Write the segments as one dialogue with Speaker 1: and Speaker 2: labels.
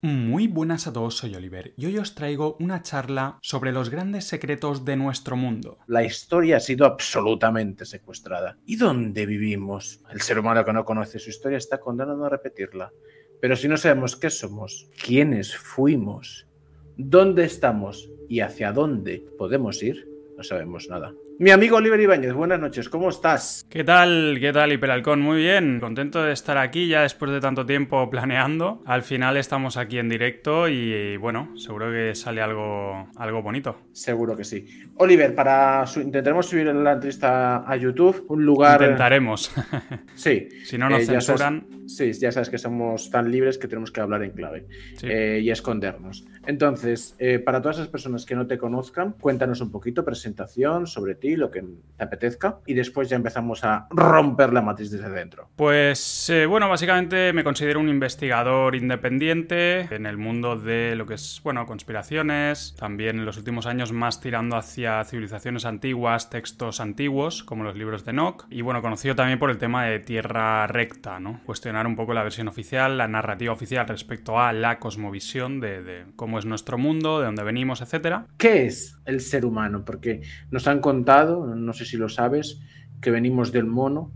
Speaker 1: Muy buenas a todos, soy Oliver y hoy os traigo una charla sobre los grandes secretos de nuestro mundo.
Speaker 2: La historia ha sido absolutamente secuestrada. ¿Y dónde vivimos? El ser humano que no conoce su historia está condenado a repetirla. Pero si no sabemos qué somos, quiénes fuimos, dónde estamos y hacia dónde podemos ir, no sabemos nada. Mi amigo Oliver Ibáñez, buenas noches, ¿cómo estás?
Speaker 1: ¿Qué tal? ¿Qué tal, Hiperalcón? Muy bien, contento de estar aquí ya después de tanto tiempo planeando. Al final estamos aquí en directo y bueno, seguro que sale algo, algo bonito.
Speaker 2: Seguro que sí. Oliver, para intentaremos subir la entrevista a YouTube, un lugar...
Speaker 1: Intentaremos.
Speaker 2: sí.
Speaker 1: si no nos
Speaker 2: Eh, ya
Speaker 1: censuran...
Speaker 2: Sí, ya sabes que somos tan libres que tenemos que hablar en clave
Speaker 1: Sí.
Speaker 2: eh, y escondernos. Entonces, eh, para todas esas personas que no te conozcan, cuéntanos un poquito, presentación sobre ti, lo que te apetezca, y después ya empezamos a romper la matriz desde dentro.
Speaker 1: Pues eh, bueno, básicamente me considero un investigador independiente en el mundo de lo que es, bueno, conspiraciones, también en los últimos años más tirando hacia civilizaciones antiguas, textos antiguos, como los libros de Enoch, y bueno, conocido también por el tema de tierra recta, ¿no? Cuestionar un poco la versión oficial, la narrativa oficial respecto a la cosmovisión de, de cómo es nuestro mundo, de dónde venimos, etcétera.
Speaker 2: ¿Qué es el ser humano? Porque nos han contado, no sé si lo sabes, que venimos del mono,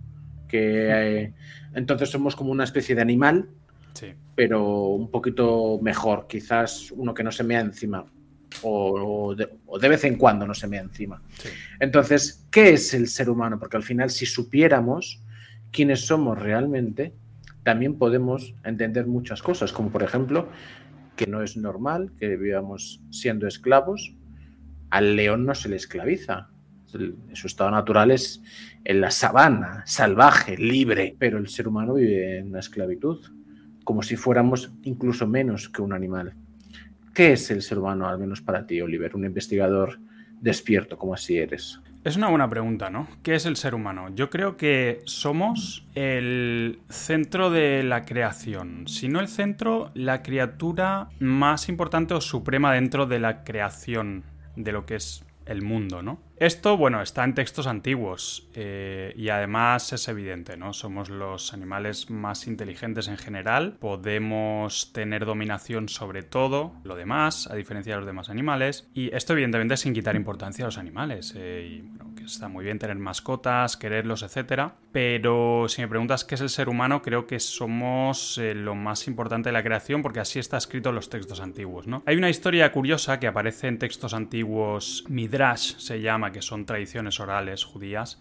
Speaker 2: que eh, entonces somos como una especie de animal,
Speaker 1: Sí.
Speaker 2: pero un poquito mejor, quizás uno que no se mea encima. O, o de, o de vez en cuando no se mea encima.
Speaker 1: sí.
Speaker 2: Entonces, ¿qué es el ser humano? Porque al final, si supiéramos quiénes somos realmente, también podemos entender muchas cosas, como por ejemplo, que no es normal que vivamos siendo esclavos. Al león no se le esclaviza. Su estado natural es en la sabana, salvaje, libre, pero el ser humano vive en la esclavitud, como si fuéramos incluso menos que un animal. ¿Qué es el ser humano, al menos para ti, Oliver, un investigador despierto como así eres?
Speaker 1: Es una buena pregunta, ¿no? ¿Qué es el ser humano? Yo creo que somos el centro de la creación. Si no el centro, la criatura más importante o suprema dentro de la creación de lo que es el mundo, ¿no? Esto, bueno, está en textos antiguos eh, y además es evidente, ¿no? Somos los animales más inteligentes en general, podemos tener dominación sobre todo lo demás, a diferencia de los demás animales, y esto evidentemente sin quitar importancia a los animales, eh, bueno, que está muy bien tener mascotas, quererlos, etcétera, pero si me preguntas qué es el ser humano, creo que somos eh, lo más importante de la creación porque así está escrito en los textos antiguos, ¿no? Hay una historia curiosa que aparece en textos antiguos, Midrash se llama, que son tradiciones orales judías,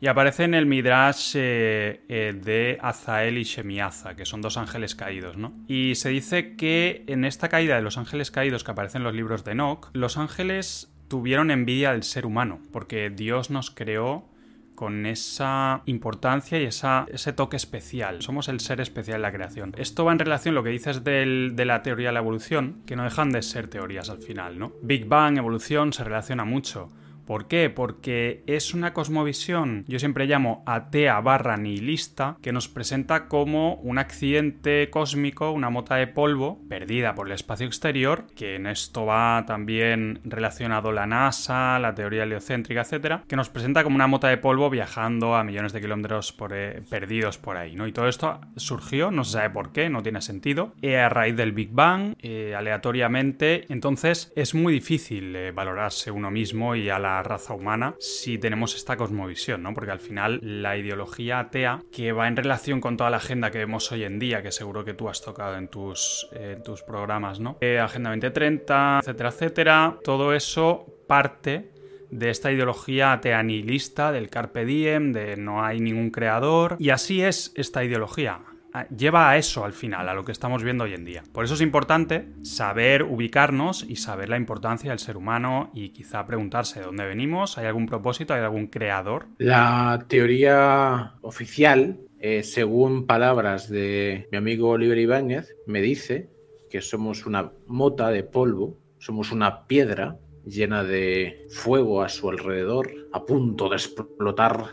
Speaker 1: y aparece en el Midrash eh, eh, de Azael y Shemiaza, que son dos ángeles caídos, ¿no? Y se dice que en esta caída de los ángeles caídos que aparece en los libros de Enoch, los ángeles tuvieron envidia del ser humano, porque Dios nos creó con esa importancia y esa, ese toque especial. Somos el ser especial de la creación. Esto va en relación a lo que dices del- de la teoría de la evolución, que no dejan de ser teorías al final, ¿no? Big Bang, evolución, se relaciona mucho. ¿Por qué? Porque es una cosmovisión, yo siempre llamo atea barra nihilista, que nos presenta como un accidente cósmico, una mota de polvo perdida por el espacio exterior, que en esto va también relacionado la NASA, la teoría heliocéntrica, etcétera, que nos presenta como una mota de polvo viajando a millones de kilómetros eh, perdidos por ahí, ¿no? Y todo esto surgió, no se sabe por qué, no tiene sentido, eh, a raíz del Big Bang, eh, aleatoriamente, entonces es muy difícil valorarse uno mismo y a la raza humana si tenemos esta cosmovisión, ¿no? Porque al final la ideología atea, que va en relación con toda la agenda que vemos hoy en día, que seguro que tú has tocado en tus, tus programas, ¿no? Eh, agenda 2030, etcétera, etcétera, todo eso parte de esta ideología atea nihilista, del carpe diem, de no hay ningún creador. Y así es esta ideología. Lleva a eso al final, a lo que estamos viendo hoy en día. Por eso es importante saber ubicarnos y saber la importancia del ser humano y quizá preguntarse de dónde venimos, ¿hay algún propósito, hay algún creador?
Speaker 2: La teoría oficial, eh, según palabras de mi amigo Oliver Ibáñez, me dice que somos una mota de polvo, somos una piedra llena de fuego a su alrededor, a punto de explotar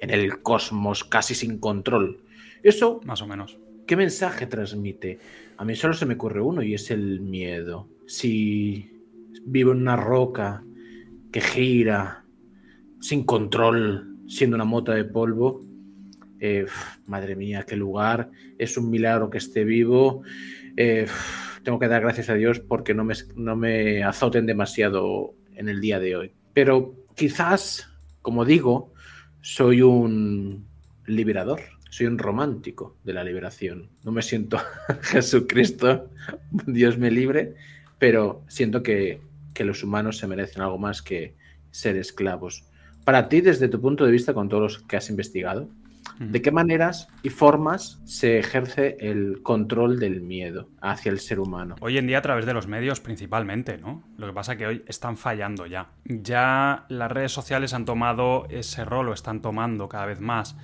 Speaker 2: en el cosmos casi sin control. Eso,
Speaker 1: más o menos.
Speaker 2: ¿Qué mensaje transmite? A mí solo se me ocurre uno y es el miedo. Si vivo en una roca que gira sin control, siendo una mota de polvo, eh, madre mía, qué lugar, es un milagro que esté vivo. Eh, tengo que dar gracias a Dios porque no me, no me azoten demasiado en el día de hoy. Pero quizás, como digo, soy un liberador, soy un romántico de la liberación. No me siento Jesucristo, Dios me libre, pero siento que, que los humanos se merecen algo más que ser esclavos. Para ti, desde tu punto de vista, con todos los que has investigado, ¿De qué maneras y formas se ejerce el control del miedo hacia el ser humano?
Speaker 1: Hoy en día a través de los medios principalmente, ¿no? Lo que pasa es que hoy están fallando ya. Ya las redes sociales han tomado ese rol o están tomando cada vez más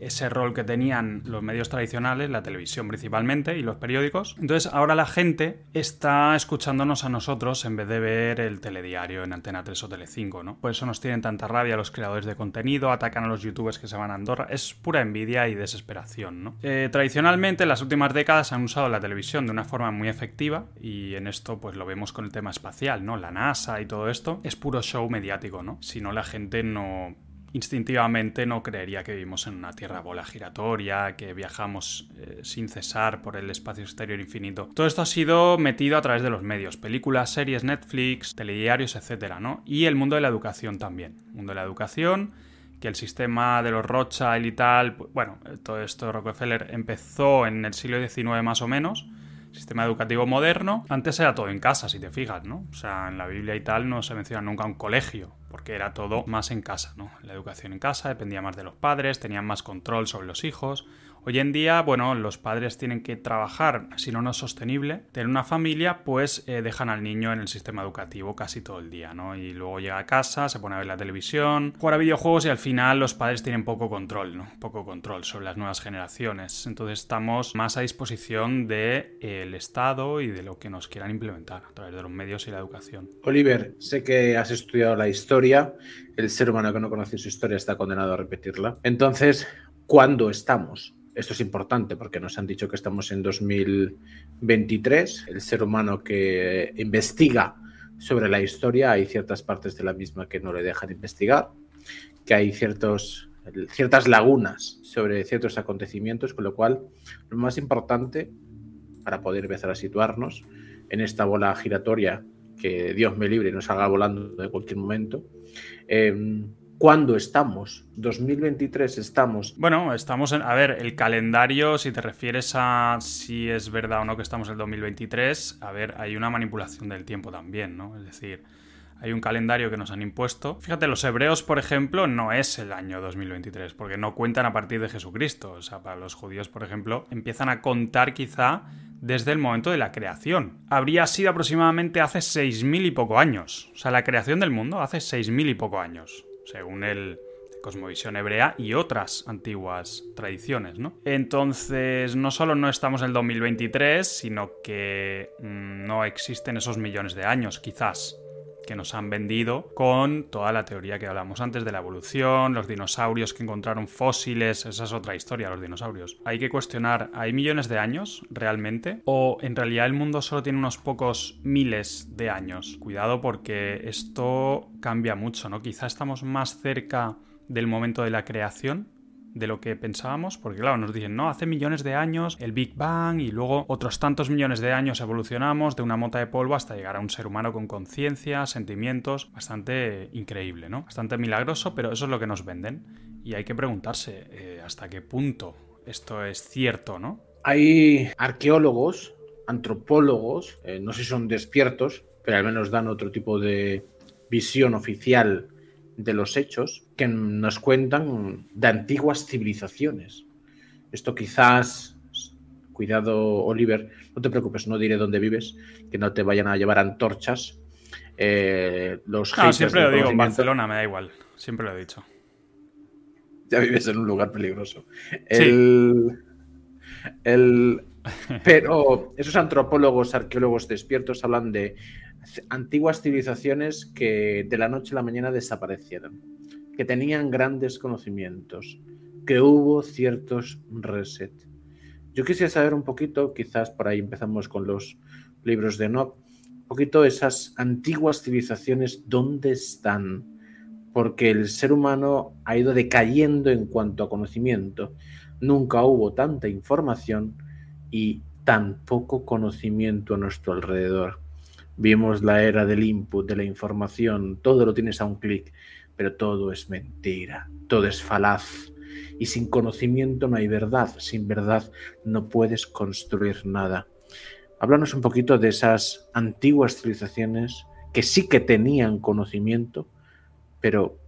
Speaker 1: ese rol que tenían los medios tradicionales, la televisión principalmente y los periódicos. Entonces ahora la gente está escuchándonos a nosotros en vez de ver el telediario en Antena 3 o Tele5, ¿no? Por eso nos tienen tanta rabia los creadores de contenido, atacan a los youtubers que se van a Andorra. Es pura envidia y desesperación, ¿no? Eh, tradicionalmente en las últimas décadas han usado la televisión de una forma muy efectiva y en esto pues lo vemos con el tema espacial, ¿no? La NASA y todo esto es puro show mediático, ¿no? Si no la gente no instintivamente no creería que vivimos en una tierra bola giratoria, que viajamos eh, sin cesar por el espacio exterior infinito. Todo esto ha sido metido a través de los medios, películas, series, Netflix, telediarios, etcétera, ¿no? Y el mundo de la educación también. El mundo de la educación, que el sistema de los Rothschild y tal, bueno, todo esto Rockefeller empezó en el siglo XIX más o menos sistema educativo moderno, antes era todo en casa, si te fijas, ¿no? O sea, en la Biblia y tal no se menciona nunca un colegio, porque era todo más en casa, ¿no? La educación en casa dependía más de los padres, tenían más control sobre los hijos, Hoy en día, bueno, los padres tienen que trabajar, si no, no es sostenible. Tener una familia, pues eh, dejan al niño en el sistema educativo casi todo el día, ¿no? Y luego llega a casa, se pone a ver la televisión, juega videojuegos y al final los padres tienen poco control, ¿no? Poco control sobre las nuevas generaciones. Entonces estamos más a disposición del de, Estado y de lo que nos quieran implementar a través de los medios y la educación.
Speaker 2: Oliver, sé que has estudiado la historia. El ser humano que no conoce su historia está condenado a repetirla. Entonces, ¿cuándo estamos? Esto es importante porque nos han dicho que estamos en 2023. El ser humano que investiga sobre la historia, hay ciertas partes de la misma que no le dejan investigar, que hay ciertos, ciertas lagunas sobre ciertos acontecimientos, con lo cual lo más importante para poder empezar a situarnos en esta bola giratoria que Dios me libre y nos haga volando de cualquier momento, eh, ¿Cuándo estamos? ¿2023 estamos?
Speaker 1: Bueno, estamos en... A ver, el calendario, si te refieres a si es verdad o no que estamos en el 2023, a ver, hay una manipulación del tiempo también, ¿no? Es decir, hay un calendario que nos han impuesto. Fíjate, los hebreos, por ejemplo, no es el año 2023, porque no cuentan a partir de Jesucristo. O sea, para los judíos, por ejemplo, empiezan a contar quizá desde el momento de la creación. Habría sido aproximadamente hace 6.000 y poco años. O sea, la creación del mundo hace 6.000 y poco años según el cosmovisión hebrea y otras antiguas tradiciones, ¿no? Entonces, no solo no estamos en el 2023, sino que mm, no existen esos millones de años, quizás que nos han vendido con toda la teoría que hablamos antes de la evolución, los dinosaurios que encontraron fósiles, esa es otra historia, los dinosaurios. Hay que cuestionar, ¿hay millones de años realmente? ¿O en realidad el mundo solo tiene unos pocos miles de años? Cuidado porque esto cambia mucho, ¿no? Quizá estamos más cerca del momento de la creación de lo que pensábamos, porque claro, nos dicen, no, hace millones de años el Big Bang y luego otros tantos millones de años evolucionamos de una mota de polvo hasta llegar a un ser humano con conciencia, sentimientos, bastante increíble, ¿no? Bastante milagroso, pero eso es lo que nos venden. Y hay que preguntarse eh, hasta qué punto esto es cierto, ¿no?
Speaker 2: Hay arqueólogos, antropólogos, eh, no sé si son despiertos, pero al menos dan otro tipo de visión oficial de los hechos que nos cuentan de antiguas civilizaciones. Esto quizás, cuidado Oliver, no te preocupes, no diré dónde vives, que no te vayan a llevar antorchas. Eh, los
Speaker 1: no, siempre lo digo, en Barcelona me da igual, siempre lo he dicho.
Speaker 2: Ya vives en un lugar peligroso. El, el, Pero esos antropólogos, arqueólogos despiertos hablan de antiguas civilizaciones que de la noche a la mañana desaparecieron, que tenían grandes conocimientos, que hubo ciertos reset. Yo quisiera saber un poquito, quizás por ahí empezamos con los libros de Enoch, un poquito esas antiguas civilizaciones, ¿dónde están? Porque el ser humano ha ido decayendo en cuanto a conocimiento. Nunca hubo tanta información y tan poco conocimiento a nuestro alrededor. Vimos la era del input, de la información, todo lo tienes a un clic, pero todo es mentira, todo es falaz. Y sin conocimiento no hay verdad, sin verdad no puedes construir nada. Háblanos un poquito de esas antiguas civilizaciones que sí que tenían conocimiento, pero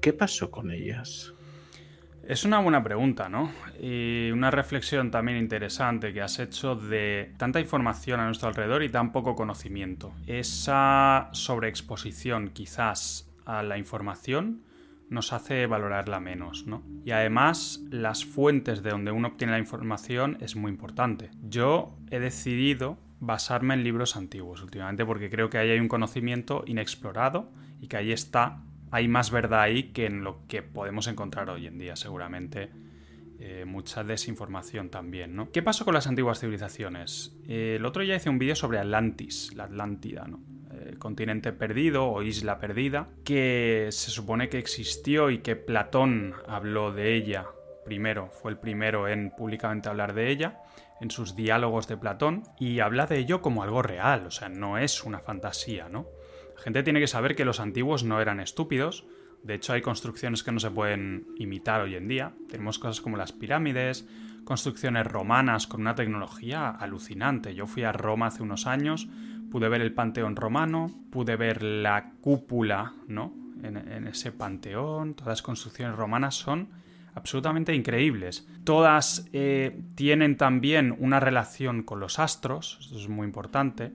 Speaker 2: ¿qué pasó con ellas?
Speaker 1: Es una buena pregunta, ¿no? Y una reflexión también interesante que has hecho de tanta información a nuestro alrededor y tan poco conocimiento. Esa sobreexposición quizás a la información nos hace valorarla menos, ¿no? Y además las fuentes de donde uno obtiene la información es muy importante. Yo he decidido basarme en libros antiguos últimamente porque creo que ahí hay un conocimiento inexplorado y que ahí está hay más verdad ahí que en lo que podemos encontrar hoy en día, seguramente. Eh, mucha desinformación también, ¿no? ¿Qué pasó con las antiguas civilizaciones? Eh, el otro día hice un vídeo sobre Atlantis, la Atlántida, ¿no? El continente perdido o isla perdida, que se supone que existió y que Platón habló de ella primero, fue el primero en públicamente hablar de ella, en sus diálogos de Platón, y habla de ello como algo real, o sea, no es una fantasía, ¿no? Gente tiene que saber que los antiguos no eran estúpidos. De hecho, hay construcciones que no se pueden imitar hoy en día. Tenemos cosas como las pirámides, construcciones romanas con una tecnología alucinante. Yo fui a Roma hace unos años, pude ver el panteón romano, pude ver la cúpula, ¿no? En, ese panteón, todas las construcciones romanas son absolutamente increíbles. Todas eh, tienen también una relación con los astros, eso es muy importante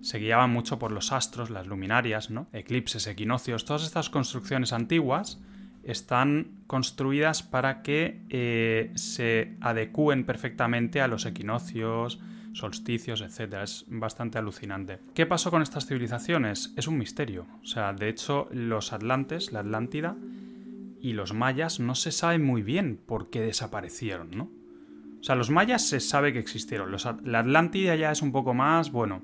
Speaker 1: se guiaban mucho por los astros, las luminarias, ¿no? eclipses, equinoccios, todas estas construcciones antiguas están construidas para que eh, se adecúen perfectamente a los equinoccios, solsticios, etc. Es bastante alucinante. ¿Qué pasó con estas civilizaciones? Es un misterio. O sea, de hecho, los atlantes, la Atlántida y los mayas no se sabe muy bien por qué desaparecieron, ¿no? O sea, los mayas se sabe que existieron. la Atlántida ya es un poco más, bueno,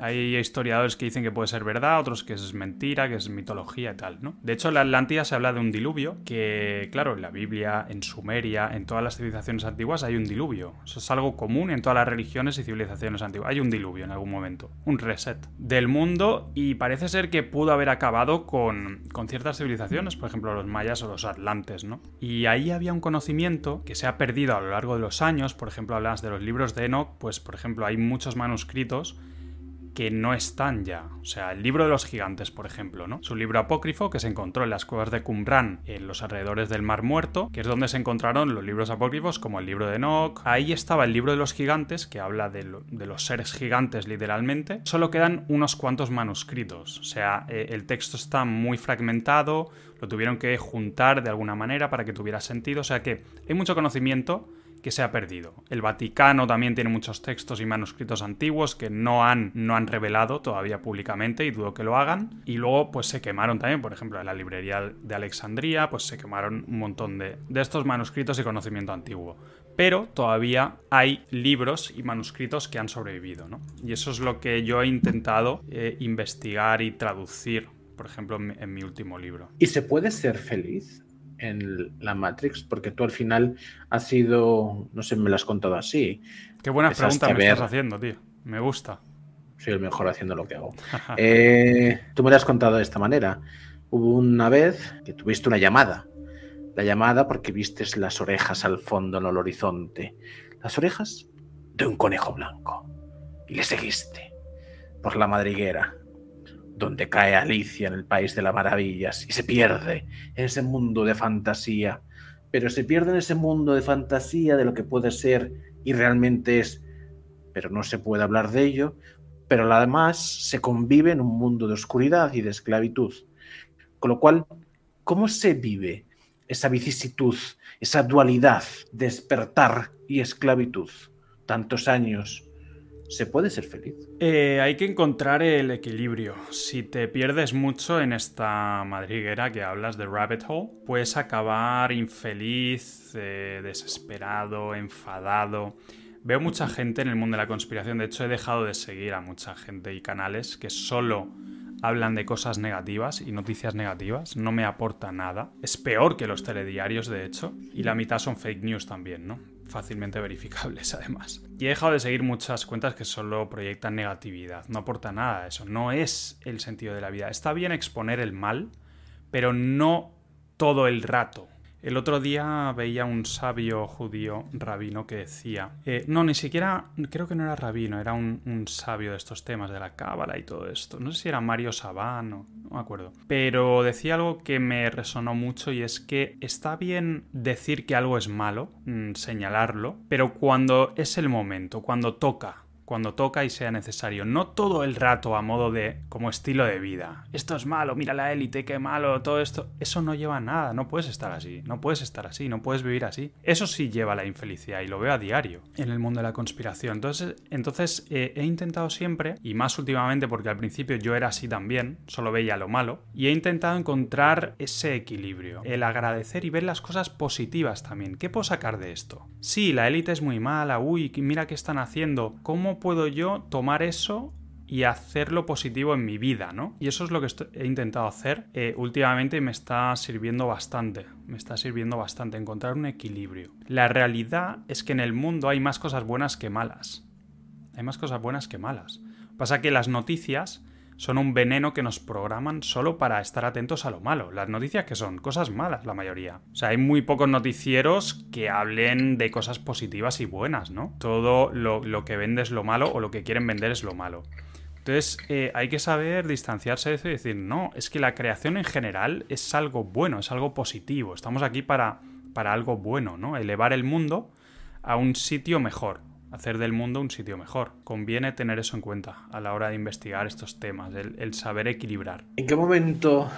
Speaker 1: hay historiadores que dicen que puede ser verdad, otros que es mentira, que es mitología y tal, ¿no? De hecho, en la Atlántida se habla de un diluvio, que, claro, en la Biblia, en Sumeria, en todas las civilizaciones antiguas hay un diluvio. Eso es algo común en todas las religiones y civilizaciones antiguas. Hay un diluvio en algún momento, un reset del mundo y parece ser que pudo haber acabado con, con ciertas civilizaciones, por ejemplo, los mayas o los atlantes, ¿no? Y ahí había un conocimiento que se ha perdido a lo largo de los años, por ejemplo, hablas de los libros de Enoch, pues, por ejemplo, hay muchos manuscritos que no están ya. O sea, el libro de los gigantes, por ejemplo, ¿no? Es un libro apócrifo que se encontró en las cuevas de Qumran, en los alrededores del Mar Muerto, que es donde se encontraron los libros apócrifos como el libro de Enoch. Ahí estaba el libro de los gigantes, que habla de, los seres gigantes literalmente. Solo quedan unos cuantos manuscritos. O sea, eh, el texto está muy fragmentado, lo tuvieron que juntar de alguna manera para que tuviera sentido. O sea que hay mucho conocimiento que se ha perdido. El Vaticano también tiene muchos textos y manuscritos antiguos que no han, no han revelado todavía públicamente y dudo que lo hagan. Y luego pues se quemaron también, por ejemplo, en la librería de Alejandría, pues se quemaron un montón de, de estos manuscritos y conocimiento antiguo. Pero todavía hay libros y manuscritos que han sobrevivido, ¿no? Y eso es lo que yo he intentado eh, investigar y traducir, por ejemplo, en mi último libro.
Speaker 2: ¿Y se puede ser feliz? En la Matrix? Porque tú al final has sido, no sé, me lo has contado así.
Speaker 1: Qué buena pregunta me estás haciendo, tío. Me gusta.
Speaker 2: Soy el mejor haciendo lo que hago. Eh, tú me lo has contado de esta manera. Hubo una vez que tuviste una llamada. La llamada porque vistes las orejas al fondo en el horizonte. Las orejas de un conejo blanco. Y le seguiste por la madriguera donde cae Alicia en el País de las Maravillas y se pierde en ese mundo de fantasía. Pero se pierde en ese mundo de fantasía de lo que puede ser y realmente es, pero no se puede hablar de ello, pero además se convive en un mundo de oscuridad y de esclavitud. Con lo cual, ¿cómo se vive esa vicisitud, esa dualidad, despertar y esclavitud? tantos años, ¿se puede ser feliz?
Speaker 1: Eh, hay que encontrar el equilibrio. Si te pierdes mucho en esta madriguera que hablas de rabbit hole, puedes acabar infeliz, eh, desesperado, enfadado. Veo mucha gente en el mundo de la conspiración. De hecho, he dejado de seguir a mucha gente y canales que solo hablan de cosas negativas y noticias negativas. No me aporta nada. Es peor que los telediarios, de hecho. Y la mitad son fake news también, ¿no? Fácilmente verificables, además. Y he dejado de seguir muchas cuentas que solo proyectan negatividad. No aporta nada eso. No es el sentido de la vida. Está bien exponer el mal, pero no todo el rato. El otro día veía un sabio judío rabino que decía, eh, no, ni siquiera, creo que no era rabino, era un, sabio de estos temas, de la cábala y todo esto. No sé si era Mario Sabán o no me acuerdo. Pero decía algo que me resonó mucho y es que está bien decir que algo es malo, mm, señalarlo, pero cuando es el momento, cuando toca, cuando toca y sea necesario. No todo el rato a modo de como estilo de vida. Esto es malo, mira la élite, qué malo, todo esto. Eso no lleva a nada, no puedes estar así, no puedes estar así, no puedes vivir así. Eso sí lleva a la infelicidad y lo veo a diario en el mundo de la conspiración. Entonces, entonces eh, he intentado siempre, y más últimamente porque al principio yo era así también, solo veía lo malo, y he intentado encontrar ese equilibrio, el agradecer y ver las cosas positivas también. ¿Qué puedo sacar de esto? Sí, la élite es muy mala, uy, mira qué están haciendo. ¿Cómo puedo yo tomar eso y hacerlo positivo en mi vida, ¿no? Y eso es lo que he intentado hacer eh, últimamente y me está sirviendo bastante, me está sirviendo bastante encontrar un equilibrio. La realidad es que en el mundo hay más cosas buenas que malas. Hay más cosas buenas que malas. Pasa que las noticias son un veneno que nos programan solo para estar atentos a lo malo. Las noticias que son cosas malas, la mayoría. O sea, hay muy pocos noticieros que hablen de cosas positivas y buenas, ¿no? Todo lo, que vende es lo malo o lo que quieren vender es lo malo. Entonces eh, hay que saber distanciarse de eso y decir, no, es que la creación en general es algo bueno, es algo positivo. Estamos aquí para, para algo bueno, ¿no? Elevar el mundo a un sitio mejor hacer del mundo un sitio mejor. Conviene tener eso en cuenta a la hora de investigar estos temas, el, saber equilibrar.
Speaker 2: ¿En qué momento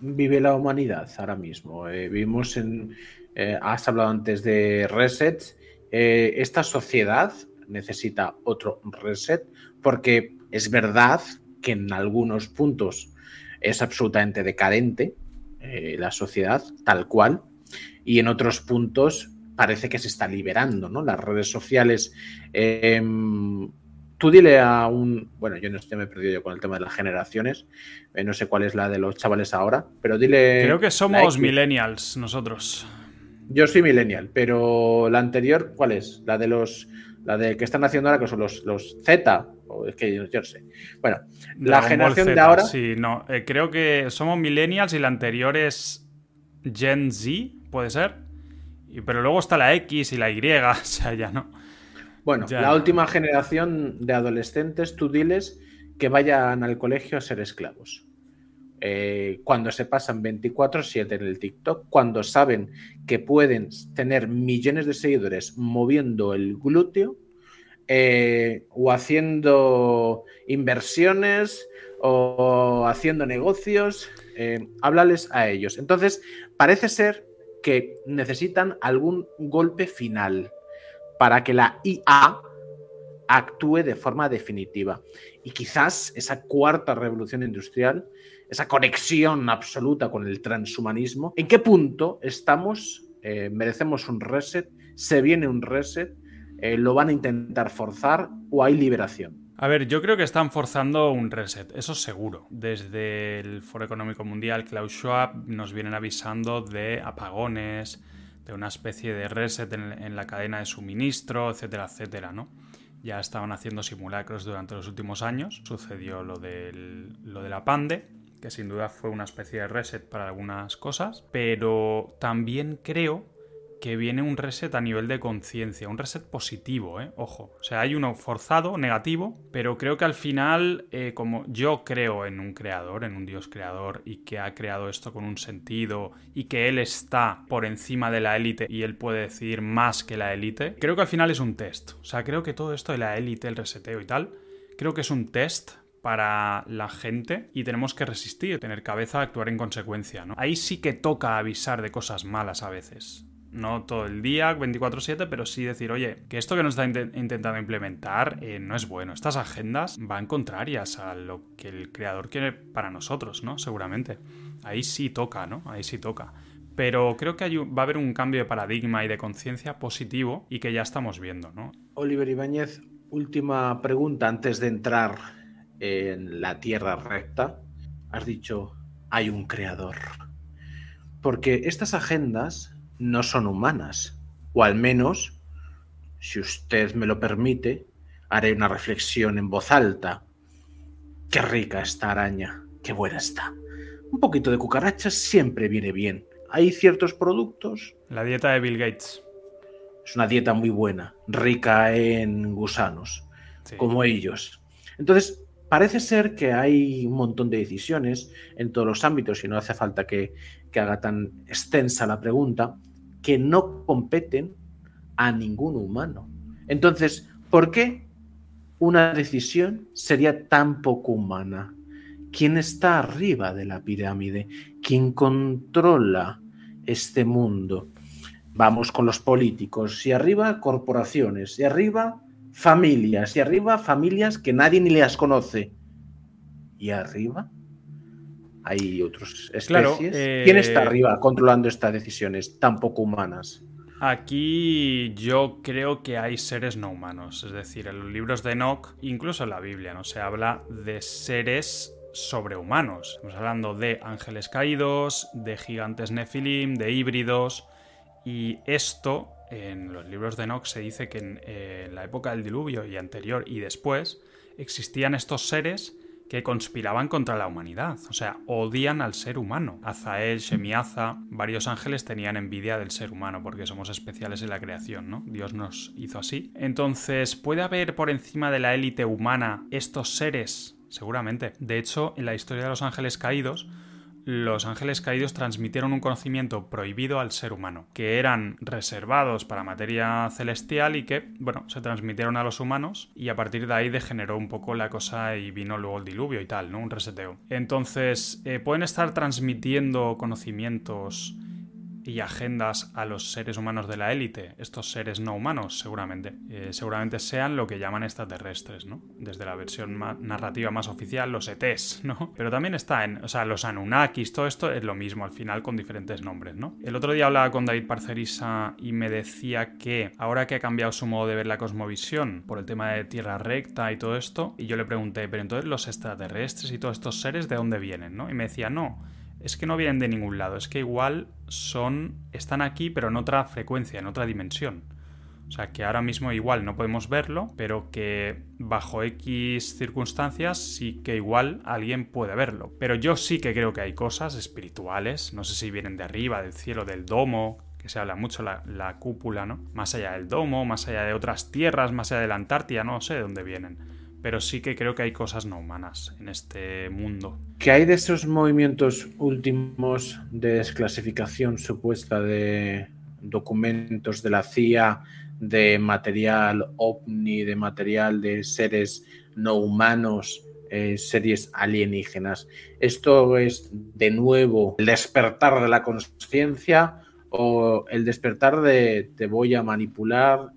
Speaker 2: vive la humanidad ahora mismo? Eh, vivimos en... Eh, has hablado antes de reset. Eh, esta sociedad necesita otro reset porque es verdad que en algunos puntos es absolutamente decadente la sociedad tal cual y en otros puntos parece que se está liberando, ¿no? Las redes sociales. Em, tú dile a un. Bueno, yo no estoy me he perdido yo con el tema de las generaciones. Eh, no sé cuál es la de los chavales ahora, pero dile.
Speaker 1: Creo que somos millennials nosotros.
Speaker 2: Yo soy millennial, pero la anterior, ¿cuál es? La de los. La de que están haciendo ahora, que son los, los Z, o es que yo, no sé. Bueno, la generación de ahora.
Speaker 1: Sí, no. Eh, creo que somos millennials y la anterior es Gen Z, ¿puede ser? Pero luego está la X y la Y, o sea, ya no.
Speaker 2: Bueno, la última generación de adolescentes, tú diles que vayan al colegio a ser esclavos. Eh, cuando se pasan 24/7 en el TikTok, cuando saben que pueden tener millones de seguidores moviendo el glúteo eh, o haciendo inversiones o haciendo negocios, eh, háblales a ellos. Entonces, parece ser que necesitan algún golpe final para que la IA actúe de forma definitiva. Y quizás esa cuarta revolución industrial, esa conexión absoluta con el transhumanismo, ¿en qué punto estamos? Eh, ¿Merecemos un reset? ¿Se viene un reset? Eh, ¿Lo van a intentar forzar o hay liberación?
Speaker 1: A ver, yo creo que están forzando un reset, eso seguro. Desde el Foro Económico Mundial, Klaus Schwab nos vienen avisando de apagones, de una especie de reset en, la cadena de suministro, etcétera, etcétera, ¿no? Ya estaban haciendo simulacros durante los últimos años. Sucedió lo, lo de la pande, que sin duda fue una especie de reset para algunas cosas, pero también creo que viene un reset a nivel de conciencia, un reset positivo, ¿eh? ojo. O sea, hay uno forzado, negativo, pero creo que al final, eh, como yo creo en un creador, en un Dios creador, y que ha creado esto con un sentido, y que Él está por encima de la élite y Él puede decir más que la élite, creo que al final es un test. O sea, creo que todo esto de la élite, el reseteo y tal, creo que es un test para la gente y tenemos que resistir, tener cabeza, actuar en consecuencia, ¿no? Ahí sí que toca avisar de cosas malas a veces No todo el día, 24/7, pero sí decir, oye, que esto que nos está intentando implementar eh, no es bueno. Estas agendas van contrarias a lo que el creador quiere para nosotros, ¿no? Seguramente. Ahí sí toca, ¿no? Ahí sí toca. Pero creo que va a haber un cambio de paradigma y de conciencia positivo y que ya estamos viendo, ¿no?
Speaker 2: Oliver Ibáñez, última pregunta antes de entrar en la tierra recta. Has dicho, hay un creador. Porque estas agendas no son humanas, o al menos, si usted me lo permite, haré una reflexión en voz alta. Qué rica esta araña, qué buena está. Un poquito de cucarachas siempre viene bien. Hay ciertos productos.
Speaker 1: La dieta de Bill Gates.
Speaker 2: Es una dieta muy buena, rica en gusanos, como ellos. Entonces, parece ser que hay un montón de decisiones en todos los ámbitos, y no hace falta que, haga tan extensa la pregunta, que no competen a ningún humano. Entonces, ¿por qué una decisión sería tan poco humana? ¿Quién está arriba de la pirámide? ¿Quién controla este mundo? Vamos con los políticos. Y arriba, corporaciones. Y arriba, familias y arriba familias que nadie ni las conoce. Y arriba hay otros especies. ¿Quién está eh, arriba controlando estas decisiones tan poco humanas?
Speaker 1: Aquí yo creo que hay seres no humanos, es decir, en los libros de Enoch, incluso en la Biblia, no se habla de seres sobrehumanos. Estamos hablando de ángeles caídos, de gigantes nefilim, de híbridos, y esto en los libros de Enoch se dice que en, la época del diluvio y anterior y después existían estos seres que conspiraban contra la humanidad, o sea, odian al ser humano. Azael, Shemiaza, varios ángeles tenían envidia del ser humano porque somos especiales en la creación, ¿no? Dios nos hizo así. Entonces, ¿puede haber por encima de la élite humana estos seres? Seguramente. De hecho, en la historia de los ángeles caídos, los ángeles caídos transmitieron un conocimiento prohibido al ser humano, que eran reservados para materia celestial y que, bueno, se transmitieron a los humanos y a partir de ahí degeneró un poco la cosa y vino luego el diluvio y tal, ¿no? Un reseteo. Entonces, eh, pueden estar transmitiendo conocimientos y agendas a los seres humanos de la élite, estos seres no humanos, seguramente. Eh, seguramente sean lo que llaman extraterrestres, ¿no? Desde la versión narrativa más oficial, los ETs, ¿no? Pero también está en, o sea, los Anunnakis, todo esto es lo mismo, al final con diferentes nombres, ¿no? El otro día hablaba con David Parcerisa y me decía que ahora que ha cambiado su modo de ver la cosmovisión por el tema de tierra recta y todo esto, y yo le pregunté, pero entonces los extraterrestres y todos estos seres, ¿de dónde vienen, no? Y me decía, no es que no vienen de ningún lado, es que igual son están aquí pero en otra frecuencia, en otra dimensión. O sea, que ahora mismo igual no podemos verlo, pero que bajo X circunstancias sí que igual alguien puede verlo. Pero yo sí que creo que hay cosas espirituales, no sé si vienen de arriba, del cielo, del domo, que se habla mucho la, la cúpula, ¿no? Más allá del domo, más allá de otras tierras, más allá de la Antártida, no sé de dónde vienen pero sí que creo que hay cosas no humanas en este mundo.
Speaker 2: ¿Qué hay de esos movimientos últimos de desclasificación supuesta de documentos de la CIA, de material ovni, de material de seres no humanos, eh, series alienígenas? ¿Esto es de nuevo el despertar de la conciencia o el despertar de te voy a manipular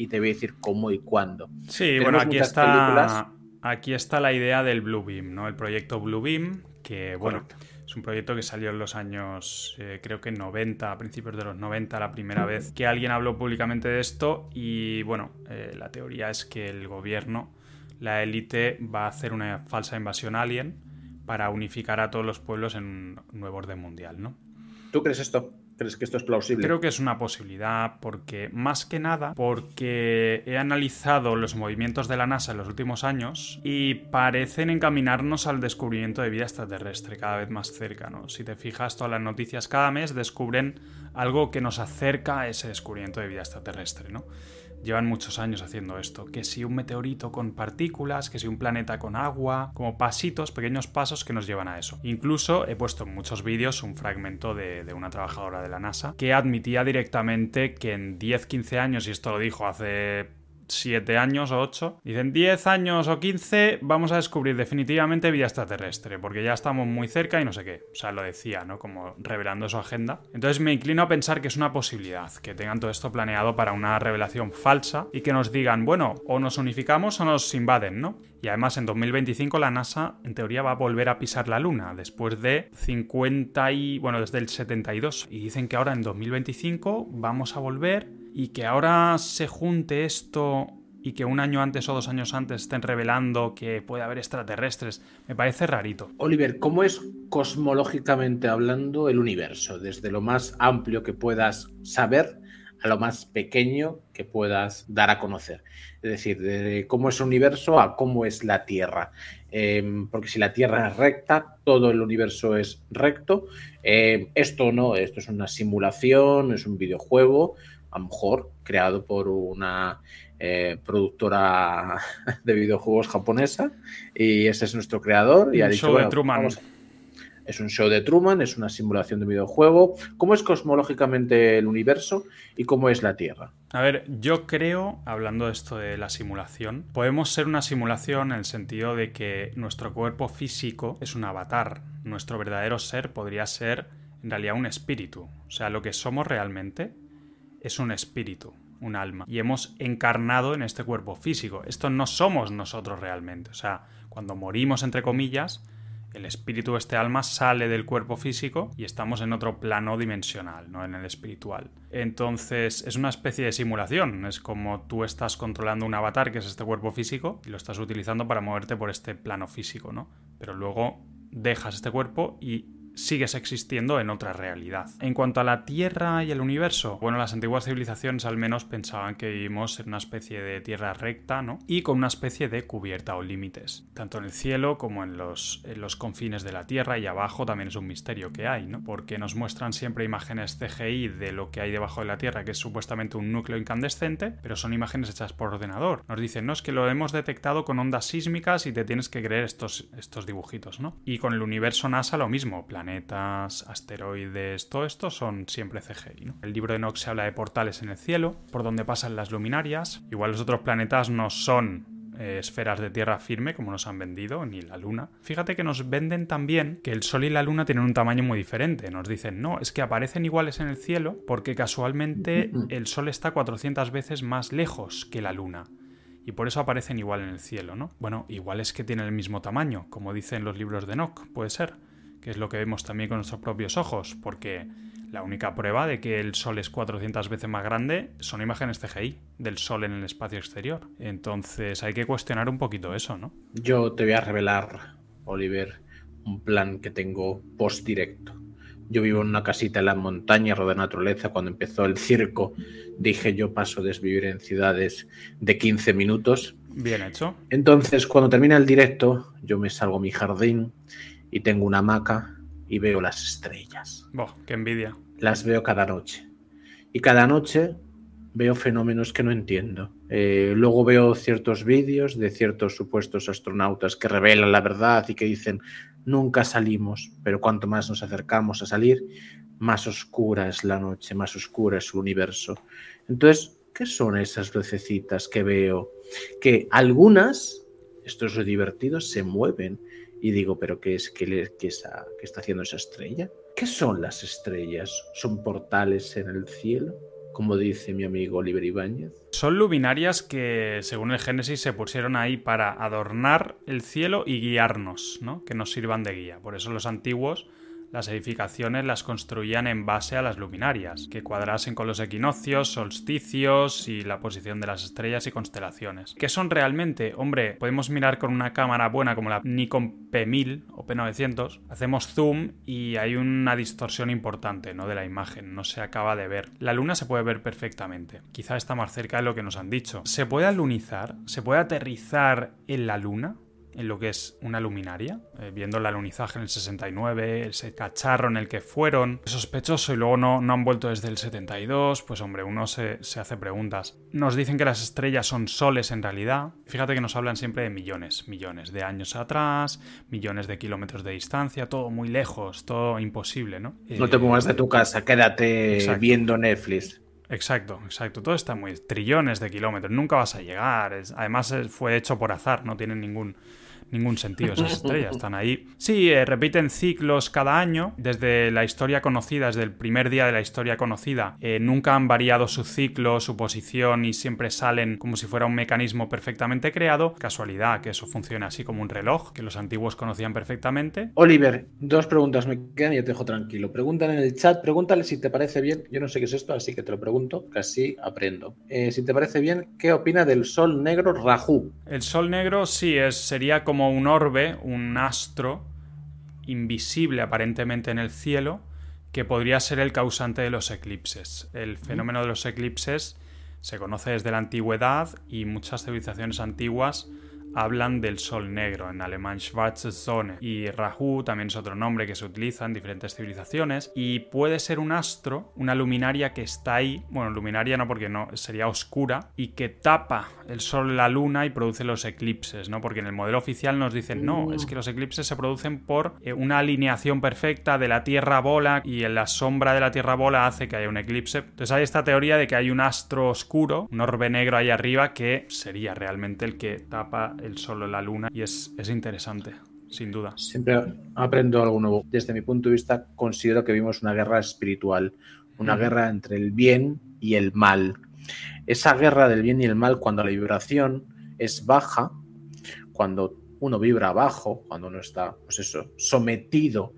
Speaker 2: y te voy a decir cómo y cuándo.
Speaker 1: Sí, bueno, aquí está, aquí está la idea del Blue Beam, ¿no? El proyecto Blue Beam, que bueno, es un proyecto que salió en los años, eh, creo que 90, a principios de los 90, la primera vez que alguien habló públicamente de esto y bueno, eh, la teoría es que el gobierno, la élite, va a hacer una falsa invasión alien para unificar a todos los pueblos en un nuevo orden mundial, ¿no?
Speaker 2: ¿Tú crees esto? ¿Crees que esto es plausible?
Speaker 1: Creo que es una posibilidad porque, más que nada, porque he analizado los movimientos de la NASA en los últimos años y parecen encaminarnos al descubrimiento de vida extraterrestre cada vez más cerca. Si te fijas, todas las noticias cada mes descubren algo que nos acerca a ese descubrimiento de vida extraterrestre. ¿no? Llevan muchos años haciendo esto. Que si un meteorito con partículas, que si un planeta con agua, como pasitos, pequeños pasos que nos llevan a eso. Incluso he puesto en muchos vídeos un fragmento de, una trabajadora de la NASA que admitía directamente que en 10-15 años, y esto lo dijo hace 7 años o 8, dicen 10 años o 15 vamos a descubrir definitivamente vida extraterrestre, porque ya estamos muy cerca y no sé qué. O sea, lo decía, ¿no? Como revelando su agenda. Entonces me inclino a pensar que es una posibilidad, que tengan todo esto planeado para una revelación falsa y que nos digan, bueno, o nos unificamos o nos invaden, ¿no? Y además en 2025 la NASA en teoría va a volver a pisar la Luna después de 50 y bueno, desde el 72 y dicen que ahora en 2025 vamos a volver y que ahora se junte esto y que un año antes o dos años antes estén revelando que puede haber extraterrestres, me parece rarito.
Speaker 2: Oliver, ¿cómo es cosmológicamente hablando el universo? Desde lo más amplio que puedas saber a lo más pequeño que puedas dar a conocer. Es decir, de cómo es el universo a cómo es la Tierra. Em, porque si la Tierra es recta, todo el universo es recto. Em, esto no, esto es una simulación, es un videojuego, a lo mejor creado por una eh, productora de videojuegos japonesa y ese es nuestro creador. Y ha dicho,
Speaker 1: de Truman.
Speaker 2: Es un show de Truman, es una simulación de videojuego. ¿Cómo es cosmológicamente el universo y cómo es la Tierra?
Speaker 1: A ver, yo creo, hablando de esto de la simulación, podemos ser una simulación en el sentido de que nuestro cuerpo físico es un avatar. Nuestro verdadero ser podría ser en realidad un espíritu. O sea, lo que somos realmente es un espíritu, un alma. Y hemos encarnado en este cuerpo físico. Esto no somos nosotros realmente. O sea, cuando morimos, entre comillas, el espíritu, este alma, sale del cuerpo físico y estamos en otro plano dimensional, no en el espiritual. Entonces es una especie de simulación, es como tú estás controlando un avatar, que es este cuerpo físico, y lo estás utilizando para moverte por este plano físico, ¿no? Pero luego dejas este cuerpo y sigues existiendo en otra realidad. En cuanto a la Tierra y el universo, bueno, las antiguas civilizaciones al menos pensaban que vivimos en una especie de Tierra recta, ¿no? Y con una especie de cubierta o límites, tanto en el cielo como en los, en los confines de la Tierra y abajo también es un misterio que hay, ¿no? Porque nos muestran siempre imágenes CGI de lo que hay debajo de la Tierra, que es supuestamente un núcleo incandescente, pero son imágenes hechas por ordenador. Nos dicen, no, es que lo hemos detectado con ondas sísmicas y te tienes que creer estos, estos dibujitos, ¿no? Y con el universo NASA lo mismo, planetas, asteroides, todo esto son siempre CGI. El libro de Nox se habla de portales en el cielo, por donde pasan las luminarias. Igual los otros planetas no son eh, esferas de tierra firme como nos han vendido, ni la luna. Fíjate que nos venden también que el sol y la luna tienen un tamaño muy diferente. Nos dicen, no, es que aparecen iguales en el cielo porque casualmente el sol está 400 veces más lejos que la luna y por eso aparecen igual en el cielo, ¿no? Bueno, igual es que tienen el mismo tamaño, como dicen los libros de Enoch, puede ser que es lo que vemos también con nuestros propios ojos, porque la única prueba de que el Sol es 400 veces más grande son imágenes CGI del Sol en el espacio exterior. Entonces hay que cuestionar un poquito eso, ¿no?
Speaker 2: Yo te voy a revelar, Oliver, un plan que tengo post directo. Yo vivo en una casita en la montaña rodeada de naturaleza. Cuando empezó el circo, dije yo paso de vivir en ciudades de 15 minutos.
Speaker 1: Bien hecho.
Speaker 2: Entonces, cuando termina el directo, yo me salgo a mi jardín y tengo una hamaca y veo las estrellas.
Speaker 1: Boh, qué envidia.
Speaker 2: Las veo cada noche. Y cada noche veo fenómenos que no entiendo. Eh, luego veo ciertos vídeos de ciertos supuestos astronautas que revelan la verdad y que dicen, nunca salimos, pero cuanto más nos acercamos a salir, más oscura es la noche, más oscura es el universo. Entonces, ¿qué son esas lucecitas que veo? Que algunas, esto es lo divertido, se mueven y digo, ¿pero qué es? ¿Qué, qué, está, qué está haciendo esa estrella? ¿Qué son las estrellas? ¿Son portales en el cielo? Como dice mi amigo Oliver Ibáñez.
Speaker 1: Son luminarias que, según el Génesis, se pusieron ahí para adornar el cielo y guiarnos, ¿no? Que nos sirvan de guía. Por eso los antiguos las edificaciones las construían en base a las luminarias, que cuadrasen con los equinoccios, solsticios y la posición de las estrellas y constelaciones. ¿Qué son realmente? Hombre, podemos mirar con una cámara buena como la Nikon P1000 o P900, hacemos zoom y hay una distorsión importante ¿no? de la imagen, no se acaba de ver. La luna se puede ver perfectamente, quizá está más cerca de lo que nos han dicho. ¿Se puede alunizar? ¿Se puede aterrizar en la luna? En lo que es una luminaria, eh, viendo el alunizaje en el 69, ese cacharro en el que fueron, sospechoso y luego no, no han vuelto desde el 72, pues hombre, uno se, se, hace preguntas. Nos dicen que las estrellas son soles en realidad, fíjate que nos hablan siempre de millones, millones de años atrás, millones de kilómetros de distancia, todo muy lejos, todo imposible, ¿no?
Speaker 2: No te pongas de tu casa, quédate viendo Netflix.
Speaker 1: Exacto, exacto. Todo está muy trillones de kilómetros. Nunca vas a llegar. además fue hecho por azar, no tiene ningún ningún sentido esas estrellas, están ahí. Sí, eh, repiten ciclos cada año, desde la historia conocida, desde el primer día de la historia conocida, eh, nunca han variado su ciclo, su posición y siempre salen como si fuera un mecanismo perfectamente creado. Casualidad que eso funciona así como un reloj, que los antiguos conocían perfectamente.
Speaker 2: Oliver, dos preguntas me quedan y yo te dejo tranquilo. Preguntan en el chat, pregúntale si te parece bien, yo no sé qué es esto, así que te lo pregunto, que así aprendo. Eh, si te parece bien, ¿qué opina del sol negro Rahu?
Speaker 1: El sol negro sí, es, sería como un orbe, un astro invisible aparentemente en el cielo, que podría ser el causante de los eclipses. El fenómeno de los eclipses se conoce desde la antigüedad y muchas civilizaciones antiguas hablan del sol negro, en alemán Schwarze Sonne. Y Rahu también es otro nombre que se utiliza en diferentes civilizaciones. Y puede ser un astro, una luminaria que está ahí, bueno, luminaria no porque no, sería oscura, y que tapa el sol, la luna y produce los eclipses, ¿no? Porque en el modelo oficial nos dicen, no, es que los eclipses se producen por eh, una alineación perfecta de la Tierra bola y en la sombra de la Tierra bola hace que haya un eclipse. Entonces hay esta teoría de que hay un astro oscuro, un orbe negro ahí arriba, que sería realmente el que tapa el Sol o la Luna y es, es interesante sin duda.
Speaker 2: Siempre aprendo algo nuevo. Desde mi punto de vista, considero que vimos una guerra espiritual, una guerra entre el bien y el mal. Esa guerra del bien y el mal, cuando la vibración es baja, cuando uno vibra bajo, cuando uno está, pues eso, sometido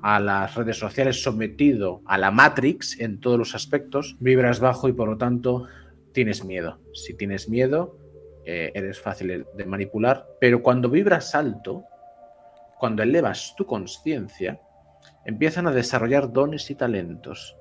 Speaker 2: a las redes sociales, sometido a la Matrix en todos los aspectos, vibras bajo y por lo tanto tienes miedo. Si tienes miedo, eh, eres fácil de manipular, pero cuando vibras alto, cuando elevas tu conciencia, empiezan a desarrollar dones y talentos.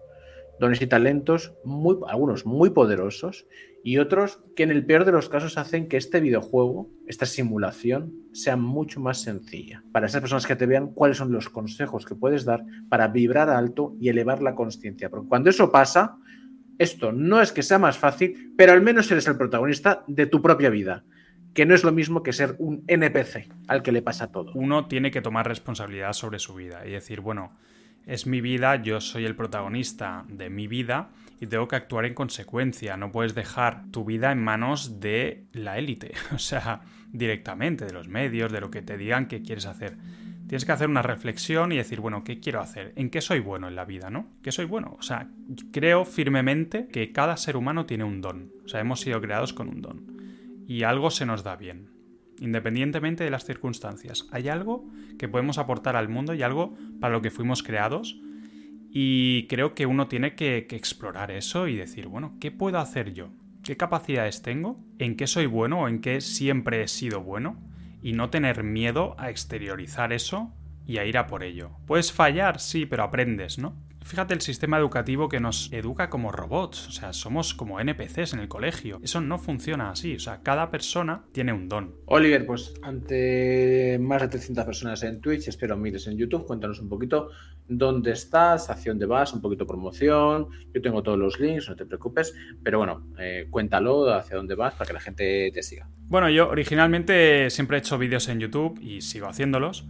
Speaker 2: Dones y talentos, muy, algunos muy poderosos y otros que en el peor de los casos hacen que este videojuego, esta simulación, sea mucho más sencilla. Para esas personas que te vean, cuáles son los consejos que puedes dar para vibrar alto y elevar la conciencia. Porque cuando eso pasa, esto no es que sea más fácil, pero al menos eres el protagonista de tu propia vida, que no es lo mismo que ser un NPC al que le pasa todo.
Speaker 1: Uno tiene que tomar responsabilidad sobre su vida y decir, bueno, es mi vida, yo soy el protagonista de mi vida y tengo que actuar en consecuencia. No puedes dejar tu vida en manos de la élite, o sea, directamente, de los medios, de lo que te digan que quieres hacer. Tienes que hacer una reflexión y decir, bueno, ¿qué quiero hacer? ¿En qué soy bueno en la vida, no? ¿Qué soy bueno? O sea, creo firmemente que cada ser humano tiene un don. O sea, hemos sido creados con un don. Y algo se nos da bien. Independientemente de las circunstancias. Hay algo que podemos aportar al mundo y algo para lo que fuimos creados. Y creo que uno tiene que, que explorar eso y decir, bueno, ¿qué puedo hacer yo? ¿Qué capacidades tengo? ¿En qué soy bueno o en qué siempre he sido bueno? Y no tener miedo a exteriorizar eso y a ir a por ello. Puedes fallar, sí, pero aprendes, ¿no? Fíjate el sistema educativo que nos educa como robots, o sea, somos como NPCs en el colegio. Eso no funciona así, o sea, cada persona tiene un don.
Speaker 2: Oliver, pues ante más de 300 personas en Twitch, espero mires en YouTube, cuéntanos un poquito dónde estás, hacia dónde vas, un poquito promoción. Yo tengo todos los links, no te preocupes, pero bueno, eh, cuéntalo hacia dónde vas para que la gente te siga.
Speaker 1: Bueno, yo originalmente siempre he hecho vídeos en YouTube y sigo haciéndolos.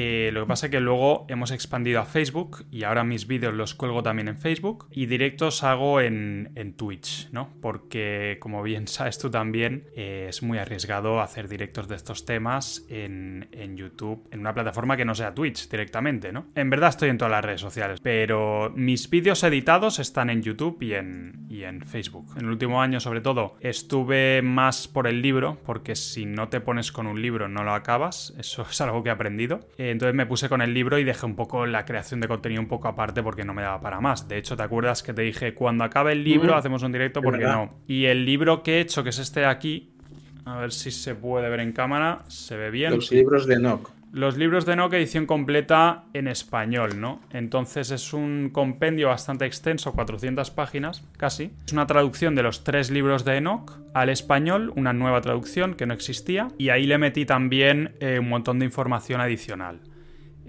Speaker 1: Eh, lo que pasa es que luego hemos expandido a Facebook y ahora mis vídeos los cuelgo también en Facebook y directos hago en, Twitch, ¿no? Porque como bien sabes tú también, eh, es muy arriesgado hacer directos de estos temas en, YouTube, en una plataforma que no sea Twitch directamente, ¿no? En verdad estoy en todas las redes sociales, pero mis vídeos editados están en YouTube y en, y en Facebook. En el último año, sobre todo, estuve más por el libro, porque si no te pones con un libro no lo acabas, eso es algo que he aprendido entonces me puse con el libro y dejé un poco la creación de contenido un poco aparte porque no me daba para más. De hecho, ¿te acuerdas que te dije, cuando acabe el libro hacemos un directo? Porque no. Y el libro que he hecho, que es este de aquí, a ver si se puede ver en cámara, se ve bien.
Speaker 2: Los libros de Nock.
Speaker 1: Los libros de Enoch, edición completa en español, ¿no? Entonces es un compendio bastante extenso, 400 páginas casi. Es una traducción de los tres libros de Enoch al español, una nueva traducción que no existía, y ahí le metí también eh, un montón de información adicional.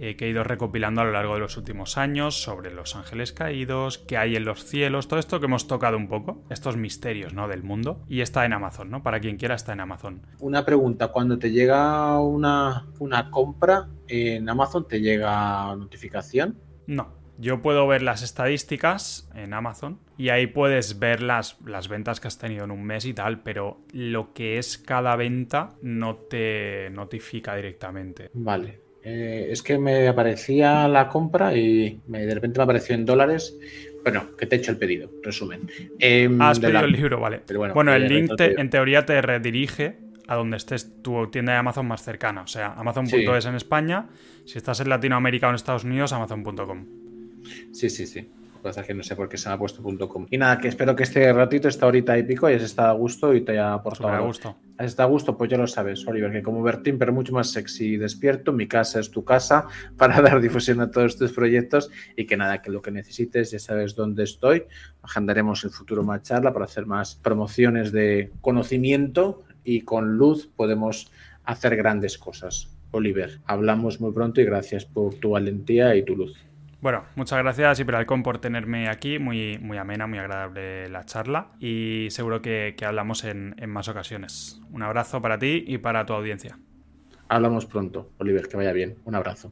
Speaker 1: Eh, que he ido recopilando a lo largo de los últimos años sobre los ángeles caídos, qué hay en los cielos, todo esto que hemos tocado un poco, estos misterios ¿no? del mundo, y está en Amazon, ¿no? Para quien quiera está en Amazon.
Speaker 2: Una pregunta, cuando te llega una, una compra en Amazon, ¿te llega notificación?
Speaker 1: No, Yo puedo ver las estadísticas en Amazon y ahí puedes ver las, las ventas que has tenido en un mes y tal, pero lo que es cada venta no te notifica directamente.
Speaker 2: Vale. Eh, es que me aparecía la compra y de repente me apareció en dólares. Bueno, que te he hecho el pedido, resumen.
Speaker 1: Em, has pedido el libro, vale. bueno, el link en teoría te redirige a donde estés tu tienda de Amazon más cercana. O sea, Amazon.es en España. Si estás en Latinoamérica o en Estados Unidos, Amazon.com.
Speaker 2: Sí, sí, sí. Lo que pasa es que no sé por qué se me ha puesto .com. Y nada, que espero que este ratito, esta horita y pico, hayas estado a gusto y te haya aportado.
Speaker 1: a gusto.
Speaker 2: Estado a gusto, pues ya lo sabes, Oliver, que como Bertín, pero mucho más sexy y despierto, mi casa es tu casa para dar difusión a todos tus proyectos y que nada, que lo que necesites, ya sabes dónde estoy. Agendaremos el futuro más charla para hacer más promociones de conocimiento y con luz podemos hacer grandes cosas. Oliver, hablamos muy pronto y gracias por tu valentía y tu luz.
Speaker 1: Bueno, muchas gracias Iberalcón por tenerme aquí, muy, muy amena, muy agradable la charla y seguro que, hablamos en, en más ocasiones. Un abrazo para ti y para tu audiencia.
Speaker 2: Hablamos pronto, Oliver, que vaya bien. Un abrazo.